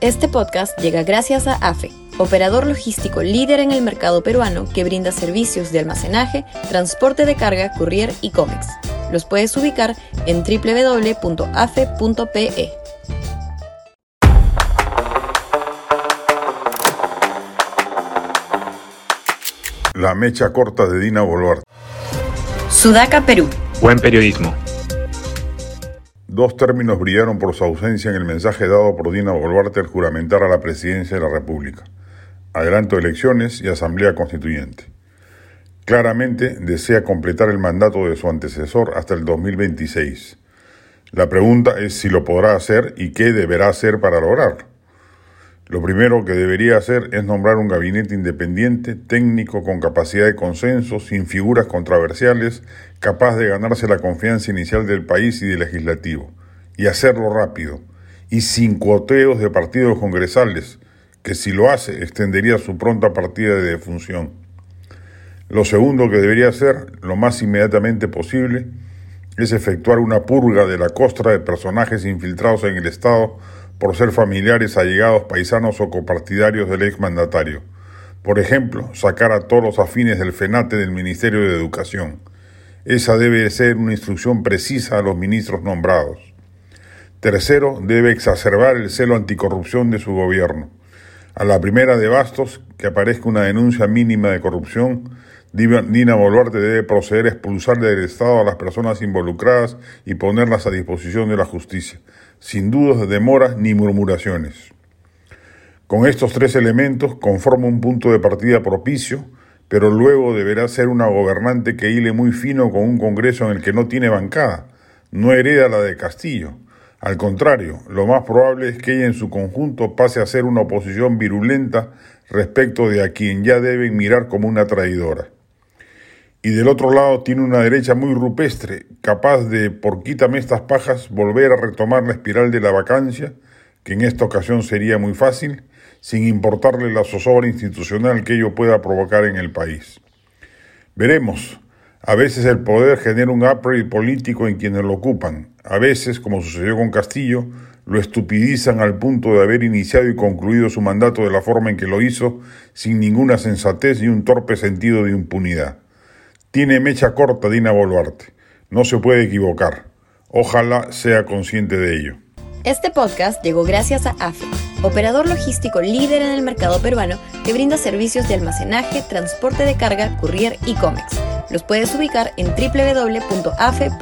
Este podcast llega gracias a AFE, operador logístico líder en el mercado peruano que brinda servicios de almacenaje, transporte de carga, courier y cómics. Los puedes ubicar en www.afe.pe. La mecha corta de Dina Boluarte. Sudaca, Perú. Buen periodismo. Dos términos brillaron por su ausencia en el mensaje dado por Dina Boluarte al juramentar a la presidencia de la República. Adelanto de elecciones y Asamblea Constituyente. Claramente desea completar el mandato de su antecesor hasta el 2026. La pregunta es si lo podrá hacer y qué deberá hacer para lograrlo. Lo primero que debería hacer es nombrar un gabinete independiente, técnico, con capacidad de consenso, sin figuras controversiales, capaz de ganarse la confianza inicial del país y del legislativo, y hacerlo rápido, y sin cuoteos de partidos congresales, que si lo hace extendería su pronta partida de defunción. Lo segundo que debería hacer, lo más inmediatamente posible, es efectuar una purga de la costra de personajes infiltrados en el Estado por ser familiares, allegados, paisanos o copartidarios del exmandatario. Por ejemplo, sacar a todos los afines del FENATE del Ministerio de Educación. Esa debe ser una instrucción precisa a los ministros nombrados. Tercero, debe exacerbar el celo anticorrupción de su gobierno. A la primera de bastos, que aparezca una denuncia mínima de corrupción, Dina Boluarte debe proceder a expulsar del Estado a las personas involucradas y ponerlas a disposición de la justicia sin dudas de demoras ni murmuraciones. Con estos tres elementos conforma un punto de partida propicio, pero luego deberá ser una gobernante que hile muy fino con un Congreso en el que no tiene bancada, no hereda la de Castillo. Al contrario, lo más probable es que ella en su conjunto pase a ser una oposición virulenta respecto de a quien ya deben mirar como una traidora y del otro lado tiene una derecha muy rupestre, capaz de, por quítame estas pajas, volver a retomar la espiral de la vacancia, que en esta ocasión sería muy fácil, sin importarle la zozobra institucional que ello pueda provocar en el país. Veremos. A veces el poder genera un upgrade político en quienes lo ocupan. A veces, como sucedió con Castillo, lo estupidizan al punto de haber iniciado y concluido su mandato de la forma en que lo hizo, sin ninguna sensatez ni un torpe sentido de impunidad. Tiene mecha corta Dina Boluarte. No se puede equivocar. Ojalá sea consciente de ello. Este podcast llegó gracias a AFE, operador logístico líder en el mercado peruano que brinda servicios de almacenaje, transporte de carga, courier y cómics. Los puedes ubicar en www.afe.pe.